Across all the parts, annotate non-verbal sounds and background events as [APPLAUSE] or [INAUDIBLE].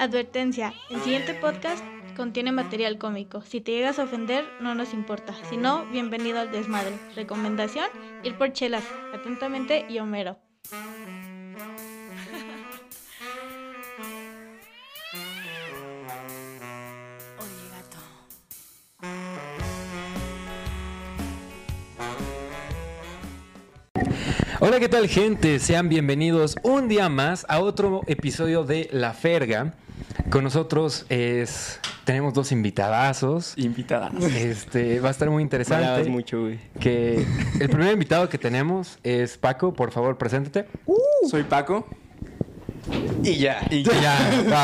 Advertencia, el siguiente podcast contiene material cómico. Si te llegas a ofender, no nos importa. Si no, bienvenido al desmadre. Recomendación, ir por chelas. Atentamente y Homero. Oye, gato. Hola, ¿qué tal gente? Sean bienvenidos un día más a otro episodio de La Ferga. Con nosotros es tenemos dos invitadazos. Invitada. Este va a estar muy interesante. mucho, güey. Que el primer invitado que tenemos es Paco. Por favor, preséntate. Soy Paco. Y ya. Y Ya,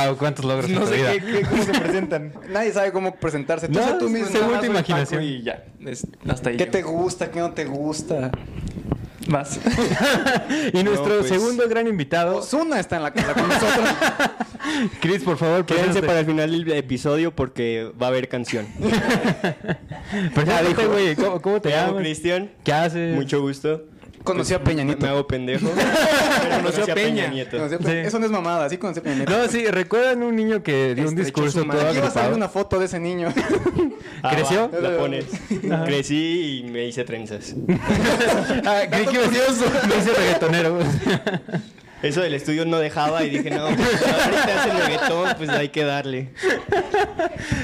wow, cuántos logros en No tu sé vida. qué, qué- cómo se presentan. Nadie sabe cómo presentarse. No, sé tú mismo. según tu imaginación. Paco Y ya. Es- hasta ahí. ¿Qué yo. te gusta? ¿Qué no te gusta? Vas. [LAUGHS] Y nuestro No, pues- segundo gran invitado, Osuna está en la casa con nosotros. [LAUGHS] Chris, por favor, Quédense para el final del episodio porque va a haber canción. [LAUGHS] Güey. ¿Cómo, cómo te llamas? Cristian. ¿Qué haces? Mucho gusto. Conocí a Peña Me, Nieto. me hago pendejo. [LAUGHS] Pero conocí a Peña Nieto. Conocí a Peña- Sí. Eso no es mamada, sí conocí a Peña Nieto. No, sí, ¿recuerdan un niño que dio un discurso todo va a salir una foto de ese niño. [LAUGHS] Ah, ¿Creció? va, la pones. Crecí y me hice trenzas. [LAUGHS] Ah, creí que me hice reggaetonero. Eso del estudio no dejaba y dije, no, pues, ahorita hace reggaetón, pues hay que darle.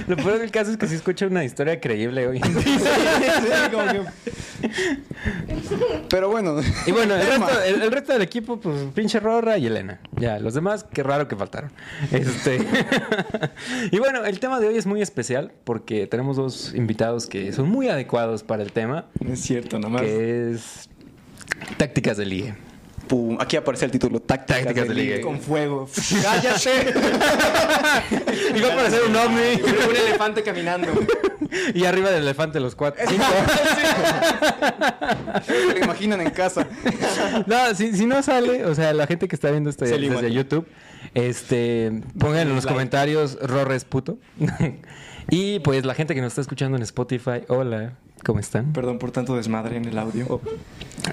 Lo peor del caso es que sí escucha una historia creíble hoy. Pero bueno. Y bueno, el resto, el, el resto del equipo, pues pinche Rorra y Elena. Ya, los demás, qué raro que faltaron. Este. [LAUGHS] y bueno, el tema de hoy es muy especial porque tenemos dos invitados que son muy adecuados para el tema, es cierto, nomás. que es tácticas de ligue. Pum, aquí aparece el título. Tácticas, Tácticas de ligue. Con fuego. [LAUGHS] ¡Cállate! [LAUGHS] Iba a parecer un ovni. [LAUGHS] un elefante caminando. y arriba del elefante los cuatro. cinco. Se lo imaginan en casa. No, si, si no sale, o sea, la gente que está viendo esto desde igual. YouTube, este, pongan en los comentarios Rorres puto. y pues la gente que nos está escuchando en Spotify, hola, ¿cómo están? Perdón por tanto desmadre en el audio.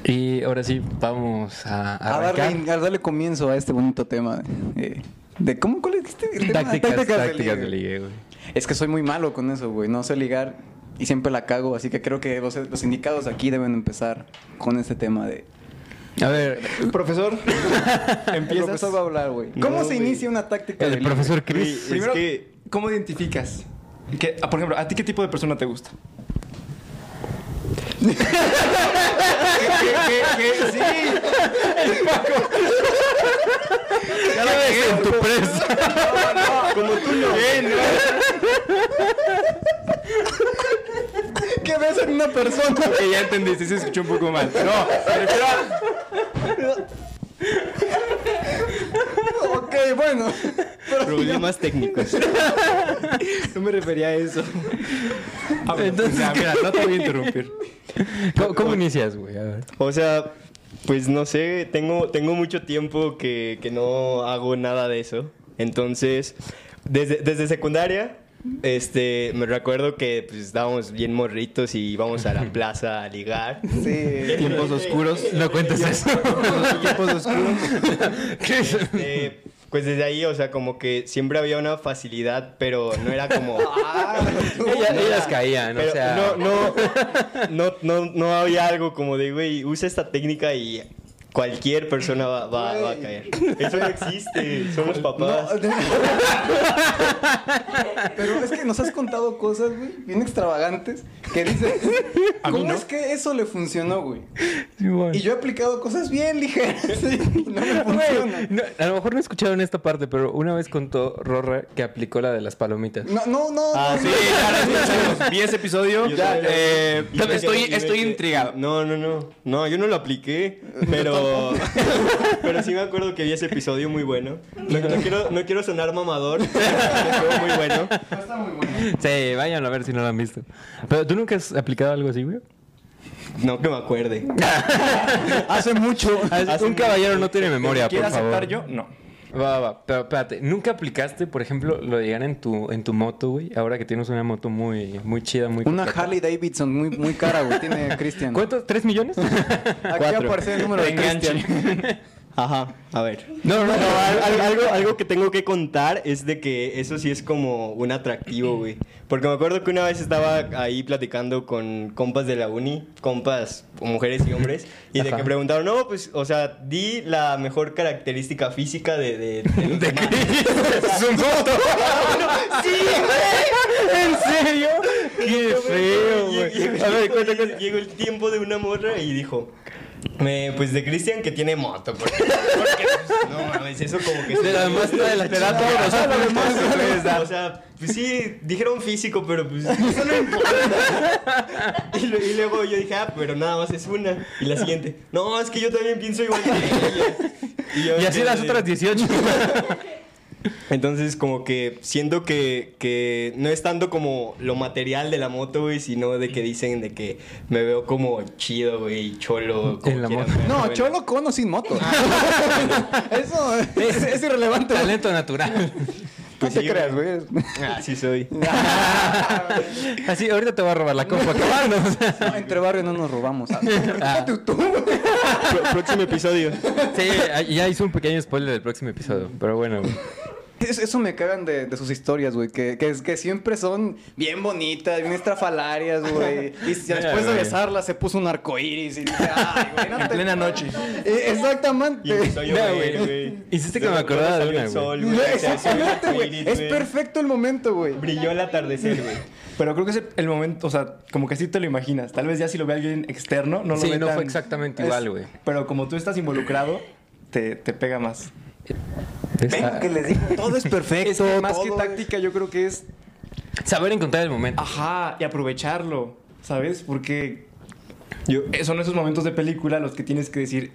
Y ahora sí, vamos a, A arrancar. darle, a darle comienzo a este bonito tema. eh, de cómo, ¿cuál es este? tema? Tácticas, tácticas, de ligue. güey. Es que soy muy malo con eso, güey. No sé ligar y siempre la cago. Así que creo que los, los indicados aquí deben empezar con este tema de... A ver, Profesor, [LAUGHS] el Empiezas. profesor va a hablar, güey. No, ¿Cómo se güey. inicia una táctica de el profesor Chris. es Primero, que ¿cómo identificas? Que, ah, por ejemplo, ¿a ti qué tipo de persona te gusta? ¿Qué, qué, ves en tu presa? como tú no. ¿Qué ves en una persona? Ok, ya entendí, sí se escuchó un poco mal. No, me refiero a... ok, bueno. Problemas técnicos. [LAUGHS] No me refería a eso. Entonces, ya, mira, no te voy a interrumpir. [LAUGHS] ¿Cómo, cómo inicias, güey? A ver. O sea, pues no sé, tengo, tengo mucho tiempo que, que no hago nada de eso. Entonces, desde, desde secundaria, este, me recuerdo que pues, estábamos bien morritos y íbamos a la [LAUGHS] plaza a ligar. Sí. Tiempos oscuros. No cuentes eso. Tiempos oscuros. Este, pues desde ahí, o sea, como que siempre había una facilidad, pero no era como... [LAUGHS] Ellas, ellas caían, o sea. no, no, no, no, no había algo como de, güey, usa esta técnica y cualquier persona va, va- va a caer. Eso no existe, somos papás. No, [LAUGHS] Pero es que nos has contado cosas, güey, bien extravagantes, que dices, [LAUGHS] ¿cómo no. es que eso le funcionó, güey? Sí. Y yo he aplicado cosas bien ligeras [LAUGHS] y no me funciona. No, a lo mejor no escucharon esta parte, pero una vez contó Rorra que aplicó la de las palomitas. No, no, no. Ah, no, sí, escuchamos. Vi ese episodio. Ya, eh, estoy, estoy intrigado. No, no, no. No, yo no lo apliqué, pero [LAUGHS] pero sí me acuerdo que vi ese episodio muy bueno. No, no quiero no quiero sonar mamador, pero estuvo muy bueno. Sí, vayan a ver si no lo han visto. Pero tú nunca has aplicado algo así, güey. No que me acuerde. [LAUGHS] Hace mucho. Un caballero no tiene memoria, por ¿Quiere favor. aceptar yo? No. Va, va, va. Pero espérate, ¿nunca aplicaste, por ejemplo, lo de llegar en tu, en tu moto, güey? Ahora que tienes una moto muy, muy chida, muy Una completa. Harley Davidson muy, muy cara, güey, tiene [LAUGHS] Cristian. ¿Cuánto? ¿Tres millones? Aquí aparece el número de. Cristian. [LAUGHS] Ajá, a ver. No, no, No, no. al- al- algo, algo que tengo que contar es de que eso sí es como un atractivo, güey. Porque me acuerdo que una vez estaba ahí platicando con compas de la uni, compas, mujeres y hombres, y de que preguntaron, no, pues, o sea, di la mejor característica física de... ¿De, de los demás". [LAUGHS] [LAUGHS] Es un [LAUGHS] foto. ¡Sí, güey! ¿En serio? Qué feo, güey. A ver, cuenta. Llegó el tiempo de una morra y dijo... me- pues de Cristian que tiene moto, porque, porque, pues, no mames, eso como que... De la muestra de la Te da todo, o sea. O pues sí, dijeron físico, pero pues eso no [LAUGHS] importa. y, y luego yo dije, ah, pero nada más es una. Y la siguiente, no, es que yo también pienso igual que ella. yo Y así las otras 18. [LAUGHS] Entonces, como que siento que, que no es tanto como lo material de la moto, güey, sino de que dicen de que me veo como chido, güey, cholo. como En la moto. No, güey. cholo con o sin moto. [LAUGHS] Eso es, es irrelevante. Talento natural. No te sí, creas, güey. Ah, sí soy. [LAUGHS] Así, ahorita te voy a robar la copa. acabarnos. No, entre barrio no nos robamos. Ah. Tú, tú. Pro- próximo episodio. Sí, ya hizo un pequeño spoiler del próximo episodio. Pero bueno, güey. Es- Eso me cagan de, de sus historias, güey. Que, que, es- que siempre son bien bonitas, bien estrafalarias, güey. Y [LAUGHS] si Mira, después de besarla se puso un arco iris. Y dije, ay, güey, no En te- plena noche. Eh, Exactamente. Y empezó a llover, güey. güey. Hiciste que me acordara de una, güey. sol, güey. Exactamente, güey. Es perfecto el momento, güey. Brilló el atardecer, güey. Pero creo que es el momento, o sea, como que así te lo imaginas. Tal vez ya si lo ve alguien externo, no lo Sí, ve no tan- fue exactamente es- igual, güey. Pero como tú estás involucrado, te, te pega más. Venga, que les digo, todo es perfecto. [LAUGHS] Es que más todo que es- táctica, yo creo que es Saber encontrar el momento. Ajá, y aprovecharlo, ¿sabes? Porque yo, eh, son esos momentos de película los que tienes que decir,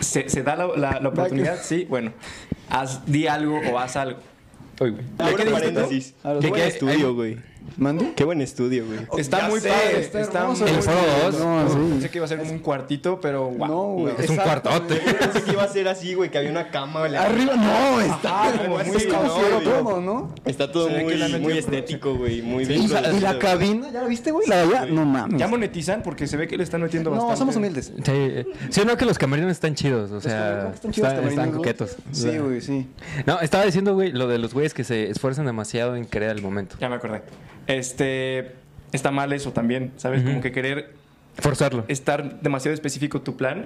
se, se da la, la- la oportunidad, sí, bueno, haz, di algo o haz algo. Uy, güey. Qué ¿Qué- qué- estudio, hay- güey. ¿Mande? Qué buen estudio, güey. Está ya muy sé, padre, está está, hermoso, muy El foro bonito. dos. No, sí. Pensé que iba a ser como un cuartito, pero wow. No, güey. Es un cuartote. [LAUGHS] Pensé que iba a ser así, güey, que había una cama. güey, Arriba, no, está Ajá, como muy ¿no, todo, ¿no? Está todo muy, muy estético, güey. Muy bien. y la cabina, ¿ya la viste, güey? La no mames. Ya monetizan porque se ve que le están metiendo No, bastante. somos humildes. Sí, sí no que los camerinos están chidos, o sea, Están chidos están, coquetos. Sí, güey, sí. No, estaba diciendo, güey, lo de los güeyes que se esfuerzan demasiado en crear el momento. Ya me acordé. Este, está mal eso también, ¿sabes? Ujú. Como que querer Forzarlo. estar demasiado específico tu plan.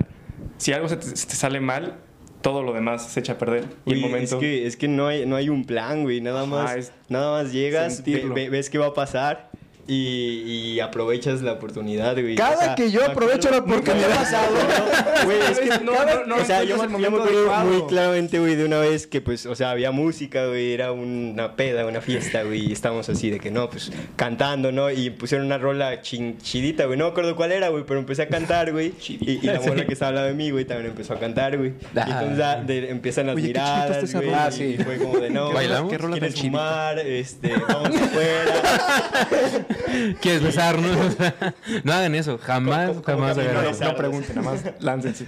Si algo se te, se te sale mal, todo lo demás se echa a perder. Y el momento... Es que, es que no, hay, no hay un plan, güey. Nada Ajá, más, nada más llegas, ve- ves qué va a pasar y, y aprovechas la oportunidad, güey. Cada que yo aprovecho la oportunidad. Nunca me ha pasado, ¿no? Güey, es que [LAUGHS] No, no, no o sea, yo, me- acuerdo adecuado. muy claramente, güey, de una vez que, pues, o sea, había música, güey, era una peda, una fiesta, güey, y estábamos así de que, no, pues, cantando, ¿no? Y pusieron una rola chin- chidita, güey, no me acuerdo cuál era, güey, pero empecé a cantar, güey, y, y la [LAUGHS] morra que estaba al lado de mí, güey, también empezó a cantar, güey. Y Ah. entonces de- empiezan las Oye, miradas, güey. Ah, y sí. fue como de, no, ¿Bailamos? ¿qué rola ¿Quieres fumar? Este, vamos afuera. [LAUGHS] [LAUGHS] ¿Quieres besarnos? [LAUGHS] no hagan eso, jamás, jamás hagan eso. No pregunten, nada más [LAUGHS] láncense.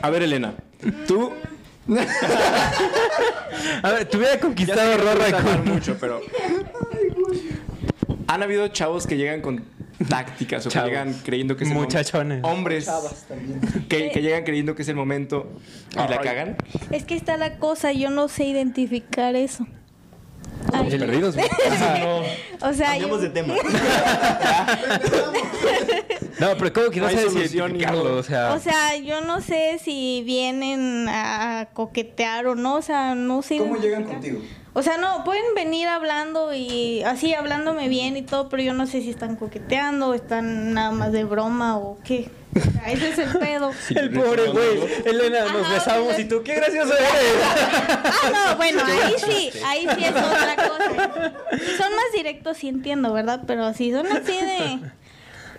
A ver, Elena, tú... A ver, te hubiera conquistado Rorra con... mucho, pero... Han habido chavos que llegan con tácticas o Chavos. que llegan creyendo que es el momento. Muchachones. Hombres que, que llegan creyendo que es el momento y la cagan. Es que está la cosa, yo no sé identificar eso. Los perdidos. [LAUGHS] O sea, Cambiamos yo- de tema. [LAUGHS] No, pero ¿cómo que no No sabes identificarlo? O sea, o sea, yo no sé si vienen a coquetear o no, o sea, no sé. ¿Cómo llegan contigo? O sea, no, pueden venir hablando y así hablándome bien y todo, pero yo no sé si están coqueteando o están nada más de broma o qué. [LAUGHS] Ese es el pedo. el pobre güey. Elena, nos Ajá, besamos pues, y tú, qué gracioso eres. Ah, no, bueno, [LAUGHS] ahí sí, ahí sí es otra cosa. Si son más directos, sí entiendo, ¿verdad? Pero si son así de...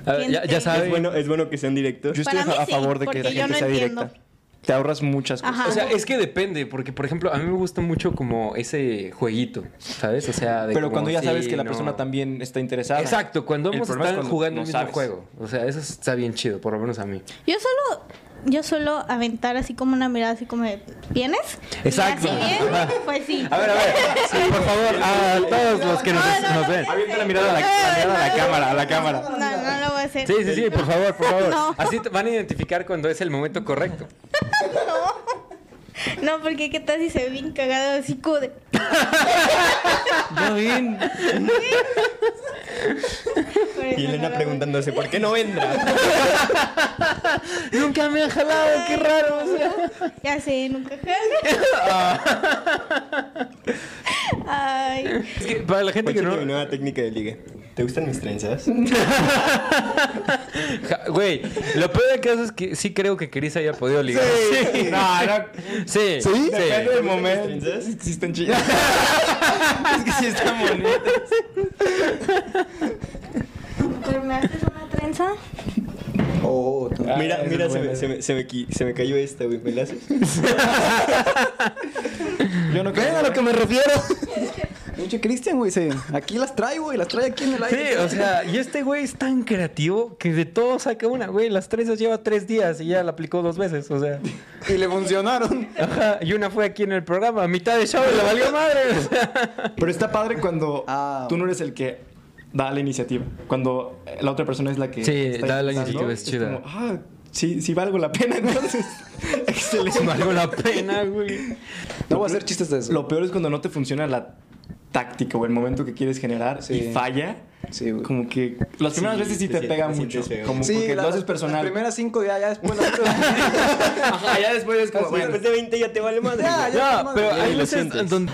A ver, ya, ya Es sabes. Es bueno, es bueno que sean directos. Yo estoy Para mí a favor de que la yo gente no sea entiendo. directa. Te ahorras muchas cosas. Ajá. O sea, es que depende, porque por ejemplo, a mí me gusta mucho como ese jueguito, ¿sabes? O sea, de Pero como, cuando ya sí, sabes que la no. persona también está interesada. Exacto, cuando ambos es están cuando jugando no el mismo sabes. juego. O sea, eso está bien chido, por lo menos a mí. Yo solo... Yo suelo aventar así como una mirada así como de... ¿Vienes? Y Exacto. así bien, pues sí. A ver, a ver, sí, por favor, a todos los que nos, No, no, nos no. ven. Avienta la mirada a la, la mirada a la cámara, a la cámara. No, no lo voy a hacer. Sí, sí, sí, por favor, por favor. No. Así te van a identificar cuando es el momento correcto. [LAUGHS] No, porque qué tal si se ve bien cagado así como de... [LAUGHS] Ya ven. [LAUGHS] Por eso Y no Elena preguntándose, ¿por qué no vendrá? Nunca me han jalado, qué raro. o sea. Ya sé, nunca [LAUGHS] Ay, Es que para la gente que no. mi nueva técnica de ligue. ¿Te gustan mis trenzas? [LAUGHS] Ja, Güey, lo peor del caso es que sí creo que Chris haya podido ligar. Sí. [LAUGHS] No, no. Sí. ¿Sí? Depende del momento. ¿Trenzas? Sí están chidas. es que sí están bonitas. ¿pero me haces una trenza? Oh, Ah, Mira, mira, se me, se, me, se, me, se me cayó esta, güey. ¿Me la haces? [LAUGHS] Yo no Ven a lo que me refiero. [LAUGHS] Pinche Cristian, güey, se- aquí las trae, güey, las trae aquí en el aire. Sí, o sea, y este güey es tan creativo que de todo saca una, güey. Las trenzas lleva tres días y ya la aplicó dos veces, o sea. [LAUGHS] Y le funcionaron. Ajá, y una fue aquí en el programa, a mitad de show y le valió madre. o sea. Pero está padre cuando Ah, tú no eres el que da la iniciativa. Cuando la otra persona es la que. Sí, está da la iniciativa, es chida. como, ah, sí, sí valgo la pena [LAUGHS] entonces. [LAUGHS] Excelente. Valió la pena, güey. No voy a hacer chistes de eso. Lo peor es cuando no te funciona la táctica o el momento que quieres generar Sí. y falla. Sí, güey. Como que las primeras Sí, veces sí te te, pega te mucho. feo. Como Sí, porque la- lo haces Las personal. primeras cinco ya, ya después las otras. [LAUGHS] Ajá, ya después es como, bueno, Después de 20 ya te vale madre. Ya, güey. ya. No, pero Ya hay lo veces donde...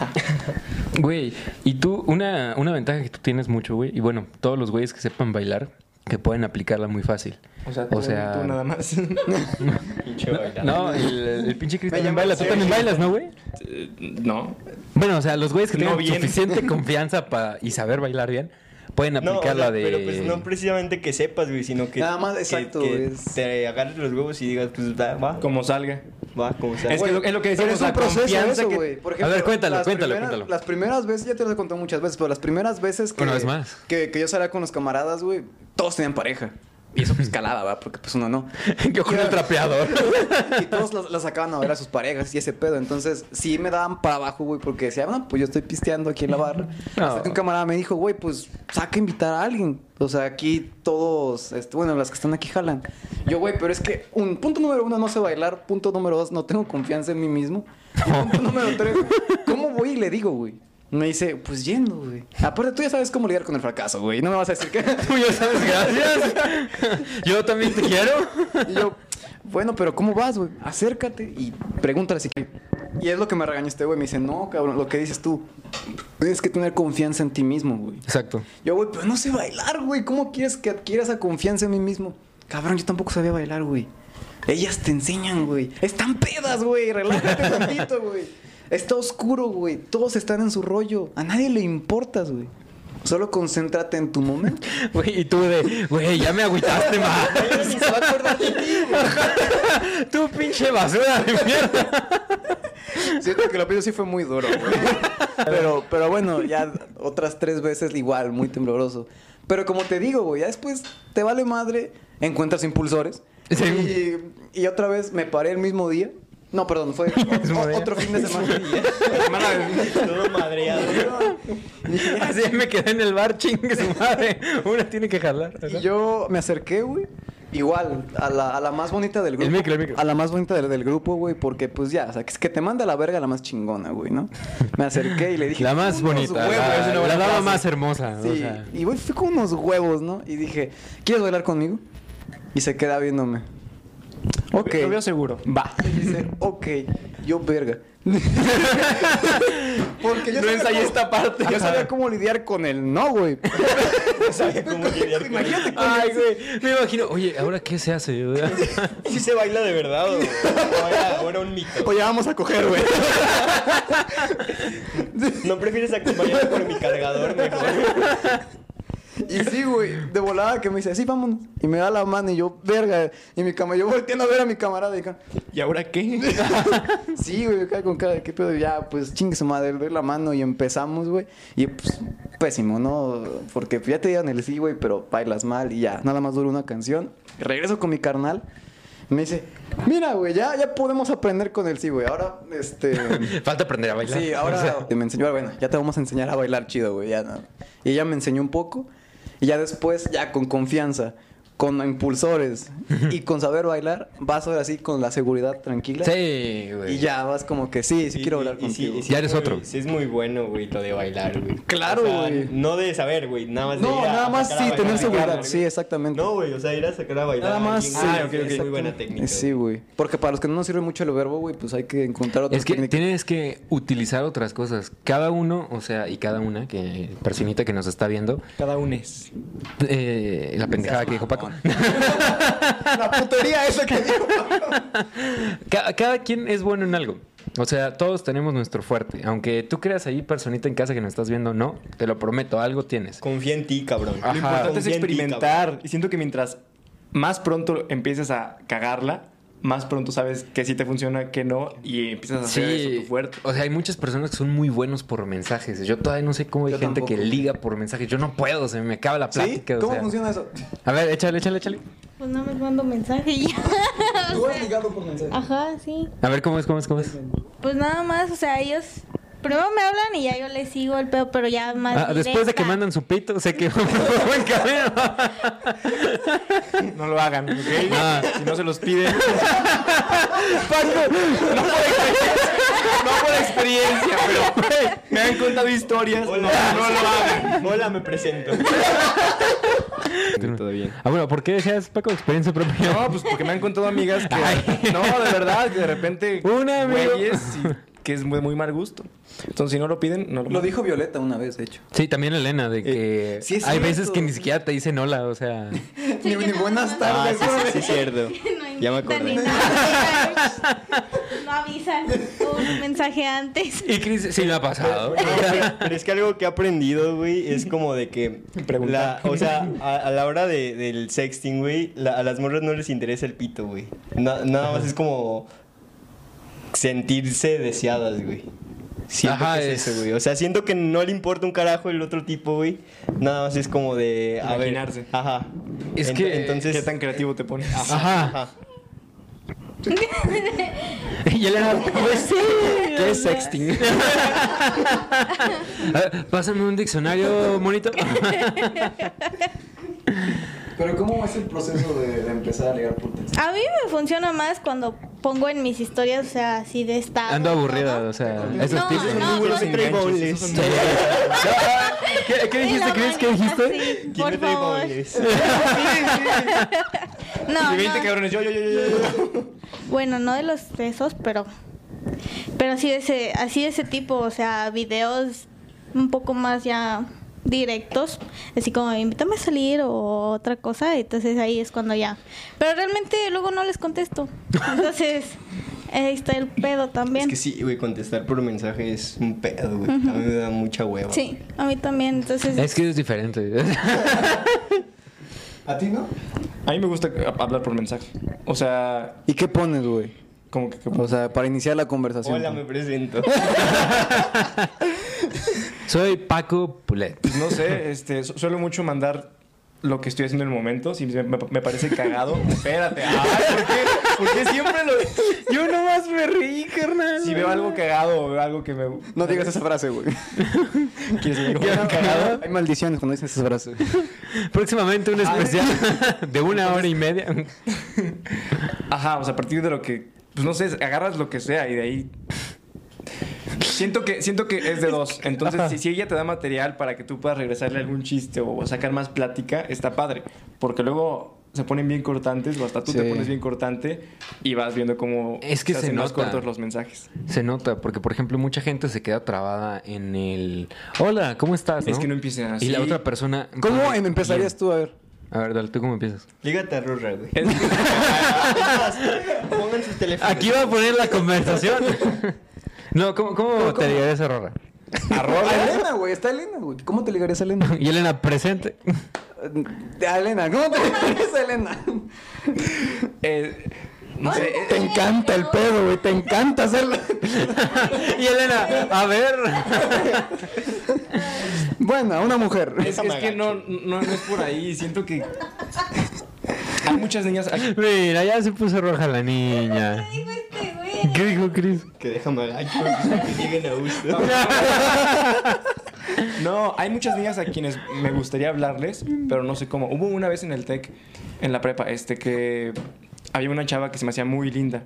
Güey, y tú, una, una ventaja que tú tienes mucho, güey, y bueno, todos los güeyes que sepan bailar, que pueden aplicarla muy fácil. o sea, o tú, sea- tú nada más. [LAUGHS] Pinche bailar. No, el, el pinche llama baila. Tú también bailas, ¿no, güey? Eh, no. Bueno, o sea, los güeyes que No tengan bien. suficiente confianza para y saber bailar bien, pueden No, o aplicar sea, la de... pero pues no precisamente que sepas, güey, sino que... Nada más, exacto, Que, es- te agarres los huevos y digas, pues va, va, Como salga. Va, como sea. Es que lo, es lo que Pero es un proceso eso, que- güey. Por A ver, cuéntalo, las cuéntalo, primeras- cuéntalo. Las primeras veces, ya te lo he contado muchas veces, pero las primeras veces que... Una vez más. Que, que yo salía con los camaradas, güey, todos tenían pareja. Y eso pues calaba, ¿va? Porque pues uno no. [LAUGHS] Yo con el trapeador. y todos la, sacaban a ver a sus parejas y ese pedo. Entonces, sí me daban para abajo, güey, porque decía, no, pues yo estoy pisteando aquí en la barra. [LAUGHS] No. Hasta que un camarada me dijo, güey, pues saca a invitar a alguien. O sea, aquí todos, este, bueno, las que están aquí jalan. Yo, güey, pero es que, un punto número uno, no sé bailar. Punto número dos, no tengo confianza en mí mismo. Y punto número tres, ¿cómo voy y le digo, güey? Me dice, pues yendo, güey. Aparte, tú ya sabes cómo lidiar con el fracaso, güey. No me vas a decir que... [LAUGHS] Tú ya sabes, gracias. [LAUGHS] Yo también te quiero. Y yo, bueno, pero ¿cómo vas, güey? Acércate y pregúntale si quiere. Y es lo que me regañó este güey. Me dice, no, cabrón, lo que dices tú. Tienes que tener confianza en ti mismo, güey. Exacto. Yo, güey, pero no sé bailar, güey. ¿Cómo quieres que adquiera esa confianza en mí mismo? Cabrón, yo tampoco sabía bailar, güey. Ellas te enseñan, güey. Están pedas, güey. Relájate tantito, güey. Está oscuro, güey. Todos están en su rollo. A nadie le importas, güey. Solo concéntrate en tu momento. [LAUGHS] Güey, y tú de, güey, ya me agüitaste [LAUGHS] más. Ni se va a acordar de ti, güey. [LAUGHS] tú pinche basura de mierda. Siento que lo pido sí fue muy duro, güey. Pero, pero bueno, ya otras tres veces igual, muy tembloroso. Pero como te digo, güey, ya después te vale madre, encuentras impulsores. Sí. Y, y otra vez me paré el mismo día. No, perdón, fue [LAUGHS] o- otro fin de semana. [LAUGHS] Todo madreado. [LAUGHS] Así me quedé en el bar, chingue su madre. Una tiene que jalar. Y yo me acerqué, güey. Igual, a la, a la más bonita del grupo. El micro, el micro. A la más bonita del, del grupo, güey, porque pues ya, o sea, que, es que te manda a la verga la más chingona, güey, ¿no? Me acerqué y le dije. La más "Unos bonita, huevos". la, la buena dama más hermosa. Sí, o sea. y güey, fui con unos huevos, ¿no? Y dije, ¿quieres bailar conmigo? Y se queda viéndome. Ok. Lo veo seguro. Va. Y dice, ok, yo verga. [LAUGHS] Porque yo No sabía ensayé cómo- esta parte. Yo sabía cómo lidiar con el no, güey. [LAUGHS] sabía cómo [LAUGHS] lidiar con Imagínate con Ay, el- güey. Me imagino, oye, ¿ahora qué se hace? ¿Sí se baila de verdad o era un mito? Oye, vamos a coger, güey. ¿No prefieres acompañarme por mi cargador mejor? Y sí, güey, de volada que me dice, sí, vámonos. Y me da la mano y yo, verga. Y mi cama, yo volteando a ver a mi camarada y ¿Y ahora qué? [LAUGHS] Sí, güey, acá con cara de qué pedo. Ya, pues chingue su madre, doy la mano y empezamos, güey. Y pues, pésimo, ¿no? Porque ya te dieron el sí, güey, pero bailas mal y ya. Nada más dura una canción. Regreso con mi carnal. Me dice, mira, güey, ya, ya podemos aprender con el sí, güey. Ahora, este. [LAUGHS] Falta aprender a bailar. Sí, ahora [LAUGHS] me enseñó, bueno, ya te vamos a enseñar a bailar chido, güey, ya no. Y ella me enseñó un poco y ya después, ya con confianza, con impulsores y con saber bailar, vas ahora sí con la seguridad tranquila. Sí, güey. Y ya vas como que sí, sí, quiero hablar sí, contigo. y sí Ya es eres muy- otro. Sí es muy bueno, güey, lo de bailar, güey. Claro, O sea, güey. No de saber, güey, nada más de no, ir a nada más sí, bailar tener seguridad. bailar, Sí, exactamente. No, güey, o sea, ir a sacar a bailar. Nada más, alguien, sí, güey, ok, es muy buena técnica. Sí, güey. Porque para los que no nos sirve mucho el verbo, güey, pues hay que encontrar otras Es que técnicas. tienes que utilizar otras cosas. Cada uno, o sea, y cada una, que personita que nos está viendo, Cada un es. eh, la pendejada que dijo Paco. [LAUGHS] La putería esa que dijo. Ca- cada quien es bueno en algo. O sea, todos tenemos nuestro fuerte. Aunque tú creas ahí, personita en casa que nos estás viendo, no, te lo prometo, algo tienes. Confía en ti, cabrón. Lo importante es ti, experimentar. Y siento que mientras más pronto empieces a cagarla, más pronto sabes que sí te funciona, que no, y empiezas a hacer eso tu fuerte. O sea, hay muchas personas que son muy buenos por mensajes. Yo todavía no sé cómo hay Yo gente que tampoco. liga por mensajes. Yo no puedo, se me acaba la ¿Sí? plática. o ¿Cómo sea. funciona eso? A ver, échale, échale, échale. Pues no me mando mensaje y ya. Tú [LAUGHS] has ligado por mensaje. Ajá, sí. A ver, ¿cómo es, cómo es, cómo es? Pues nada más, o sea, ellos primero me hablan y ya yo les sigo el pedo, pero ya más. Ah, después de que mandan su pito, sé que por buen [LAUGHS] camino. No lo hagan, ¿ok? Ah. Si no se los piden. Paco, No por experiencia, pero me han contado historias. Hola, no, no lo hagan. Hola, me presento. Todo bien. Ah, bueno, ¿por qué decías, Paco, experiencia propia? No, pues porque me han contado amigas que. Ay. No, de verdad, que de repente. Un amigo. Que es muy, muy mal gusto. Entonces, si no lo piden, no lo Lo dijo Violeta una vez, de hecho. Sí, también Elena, de que sí es hay cierto. veces que ni siquiera te dicen hola, o sea... [LAUGHS] Ni, ni buenas Ah, tardes. sí, sí, sí, es cierto. [LAUGHS] No Ya me acordé. No avisan un mensaje antes. Y Cris, sí me ha pasado. Pero es que algo que he aprendido, güey, es como de que. La- o sea, a, a la hora de- del sexting, güey, la- a las morras no les interesa el pito, güey. Na- nada más es como. Sentirse deseadas, güey. Siento Ajá, que es, es- eso, güey. O sea, siento que no le importa un carajo el otro tipo, güey. Nada más es como de. A ver, Imaginarse. Ajá. Es Ent- que- Entonces. ¿Qué tan creativo te pones? Ajá. Ajá. [LAUGHS] Y Elena, pues sí. ¿Qué es sexting? [LAUGHS] Ver, pásame un diccionario, monito. Pero ¿cómo es el proceso de, de empezar a ligar por texto? A mí me funciona más cuando pongo en mis historias, o sea, así de estado. Ando aburrida, todo. o sea, esos No, tipos. no, Muy buenos no. enganches, [LAUGHS] ¿Qué, qué dijiste? ¿Qué dijiste? sí, ¿Quién por me trae favor. [LAUGHS] No, Y 20 no. cabrones, yo, yo, yo, yo. Bueno, no de los de esos, pero pero sí de ese así de ese tipo, o sea, videos un poco más ya directos, así como invítame a salir o otra cosa, entonces ahí es cuando ya. Pero realmente luego no les contesto. Entonces, [LAUGHS] ahí está el pedo Es también. que sí, güey, contestar por mensaje es un pedo, güey. A mí me da mucha hueva. Sí, a mí también, entonces Es que es diferente. [LAUGHS] ¿A ti no? A mí me gusta hablar por mensaje. O sea, ¿Y qué pones, güey? Como que. O sea, para iniciar la conversación. Hola, me presento. [LAUGHS] Soy Paco Pulet. Pues no sé, este, su- suelo mucho mandar lo que estoy haciendo en el momento. Si me, parece cagado, espérate. Ay, ¿por qué? ¿Por qué siempre lo.? Yo nomás me reí, carnal. Si veo algo cagado o veo algo que me. No digas esa frase, güey. ¿Quieres decir cagado? Hay maldiciones cuando dices esa frase. Próximamente un especial de una hora y media. Ajá, o sea, a partir de lo que. Pues no sé, agarras lo que sea y de ahí. Siento que, siento que es de dos. Entonces, si, si ella te da material para que tú puedas regresarle algún chiste o sacar más plática, está padre. Porque luego se ponen bien cortantes o hasta tú te pones bien cortante y vas viendo cómo Es que se hacen más nota. cortos los mensajes. Se nota, porque por ejemplo, mucha gente se queda trabada en el Hola, ¿cómo estás? Es que no empiecen así. Y la otra persona. ¿Cómo em- empezarías tú a ver? A ver, dale, ¿tú cómo empiezas? Lígate a Rorra, güey. [LAUGHS] Pongan sus teléfonos. Aquí va a poner la conversación. no, ¿cómo, cómo, te diría esa rorra? A Elena, güey. Está Elena, güey. ¿Cómo te ligarías a Elena? [LAUGHS] Y Elena, presente. A Elena. ¿Cómo te ligarías a Elena? eh, no sé. Te encanta el pedo, güey. Te encanta hacerlo. [LAUGHS] y Elena, a ver. Bueno, una mujer. Es, es que no, no, no es por ahí. Siento que. Hay muchas niñas. aquí- Mira, ya se puso roja la niña. dijo este güey? ¿Qué dijo Chris? Que déjame agacho, que lleguen a gusto. [LAUGHS] No, hay muchas niñas a quienes me gustaría hablarles, pero no sé cómo. Hubo una vez en el TEC en la prepa, este, que había una chava que se me hacía muy linda.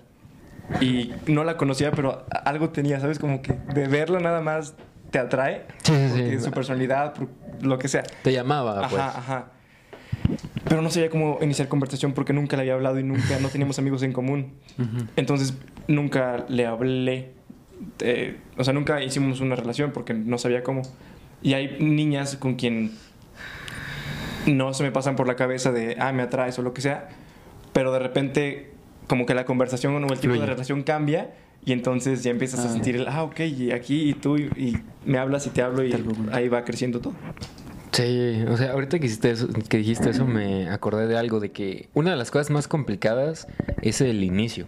Y no la conocía, pero algo tenía, ¿sabes? Como que de verla nada más te atrae. Sí, sí, sí. Su personalidad, lo que sea. Te llamaba, Ajá, pues. ajá. Pero no sabía cómo iniciar conversación porque nunca le había hablado y nunca, no teníamos amigos en común. Entonces nunca le hablé. eh, o sea, nunca hicimos una relación porque no sabía cómo. Y hay niñas con quien no se me pasan por la cabeza de, ah, me atraes o lo que sea. Pero de repente, como que la conversación o el tipo de relación cambia. Y entonces ya empiezas a Ah. sentir el, ah, ok, y aquí y tú, y, y me hablas y te hablo y ahí va creciendo todo. Sí, o sea, ahorita que, hiciste eso, que dijiste eso me acordé de algo, de que una de las cosas más complicadas es el inicio.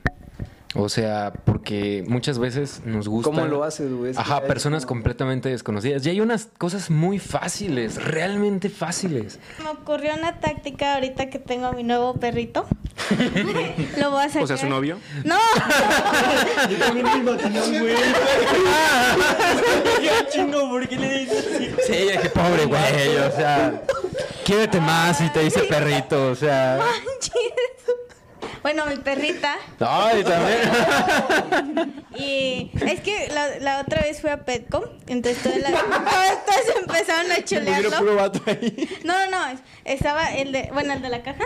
O sea, porque muchas veces nos gusta... ¿Cómo lo haces, güey? Ajá, personas como- completamente desconocidas. Y hay unas cosas muy fáciles, realmente fáciles. Me ocurrió una táctica ahorita que tengo a mi nuevo perrito. [LAUGHS] Lo voy a sacar. O sea, su novio. No, [LAUGHS] Yo también me imaginé un güey. [LAUGHS] Chingo, ¿por qué le dices así? Sí, dije, pobre güey, o sea, quiérete más y te dice perrito, o sea... manches. Bueno, mi perrita. Ay, también. [LAUGHS] Y es que la, la otra vez fui a Petco, entonces todas, las, todas empezaron a chulearlo. puro vato ahí. No, no, no, estaba el de, bueno, el de la caja.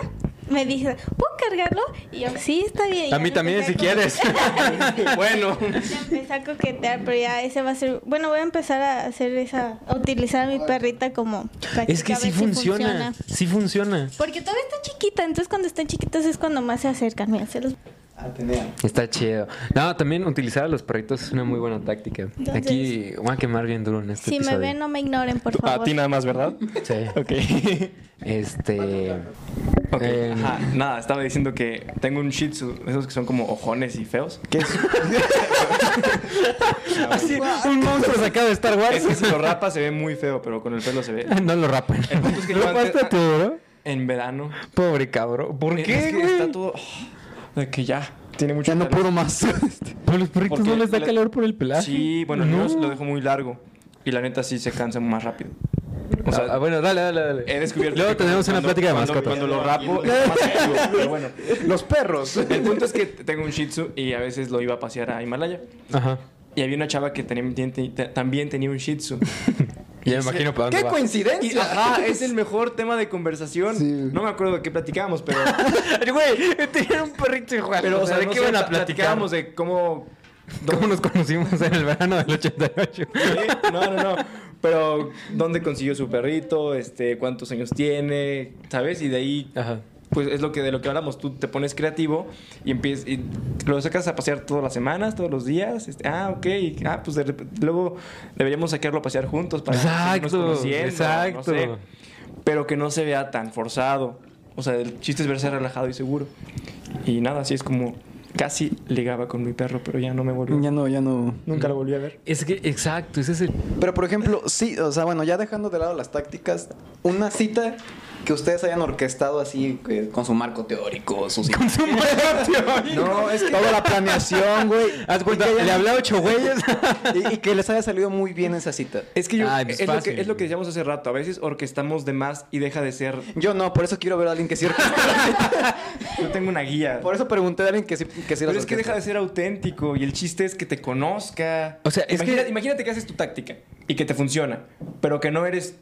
Me dice, ¿puedo cargarlo? Y yo, sí, está bien. A mí también, si quieres. [LAUGHS] bueno. Ya empecé a coquetear, pero ya ese va a ser. Bueno, voy a empezar a hacer esa. A utilizar a mi perrita como. Es que sí ver si funciona, sí funciona. Porque todavía está chiquita, entonces cuando están chiquitas es cuando más se acercan. Mira, se los. Atenea. Está chido. No, también utilizar a los perritos es una muy buena táctica. Entonces- Aquí voy a quemar bien duro en este Si me ven, no me ignoren, por favor. A ti nada más, ¿verdad? Sí. Ok. Este. Ok, eh, ajá, nada, estaba diciendo que tengo un shih tzu, esos que son como ojones y feos. ¿Qué es? [LAUGHS] así, un monstruo sacado de Star Wars. Es que si lo rapa se ve muy feo, pero con el pelo se ve. [LAUGHS] no lo rapen. El punto es que ¿Lo rapaste tú, bro? En verano. Pobre cabrón. ¿Por Es qué, que güey? está todo... oh, de que ya, tiene mucho Ya no puedo más. [LAUGHS] Pero los perritos Porque no les da le- calor por el pelaje. Sí, bueno, no. yo lo dejo muy largo. Y la neta sí se cansa más rápido. O sea, ah, bueno, dale, dale, dale. he descubierto Luego tenemos una plática de mascotas. Cuando lo rapo, es más activo, pero bueno. [LAUGHS] Los perros. El punto es que tengo un Shih Tzu y a veces lo iba a pasear a Himalaya. Ajá. Y había una chava que tenía- ten- ten- también tenía un Shih Tzu. [LAUGHS] Ya me imagino para dónde ¡Qué va. Y, coincidencia! ajá, [LAUGHS] es el mejor tema de conversación. Sí. No me acuerdo de qué platicábamos, pero... Güey, tenían un perrito igual. pero o sea, ¿de no qué van a pla- platicar? platicábamos de cómo... [LAUGHS] ¿Cómo nos conocimos en el verano del 88? Sí, No, no, no. Pero dónde consiguió su perrito, este, cuántos años tiene, ¿sabes? Y de ahí, Ajá. pues es lo que de lo que hablamos. Tú te pones creativo y empiezas y lo sacas a pasear todas las semanas, todos los días. este, ah, ok. ah, pues de luego deberíamos sacarlo a pasear juntos para Exacto, conociendo, exacto. no sé. Pero que no se vea tan forzado. O sea, el chiste es verse relajado y seguro. Y nada, así es como casi ligaba con mi perro, pero ya no me volvió. Ya no, ya no. Nunca lo volví a ver. Es que, exacto, ese es el... Pero por ejemplo, sí, o sea, bueno, ya dejando de lado las tácticas, una cita que ustedes hayan orquestado así con su marco teórico, sus [LAUGHS] No, es que toda la planeación, güey. Haz cuenta, le hablé a ocho [LAUGHS] güeyes. y, y que les haya salido muy bien esa cita. Es que yo, Ay, pues es, lo fácil. que, es lo que decíamos hace rato. A veces orquestamos de más y deja de ser. Yo no, por eso quiero ver a alguien que sí [LAUGHS] orquesta. Yo tengo una guía. Por eso pregunté a alguien que sí, que sí Pero es que deja de ser auténtico y el chiste es que te conozca. O sea, es Imagina- que- Imagínate que haces tu táctica y que te funciona, pero que no eres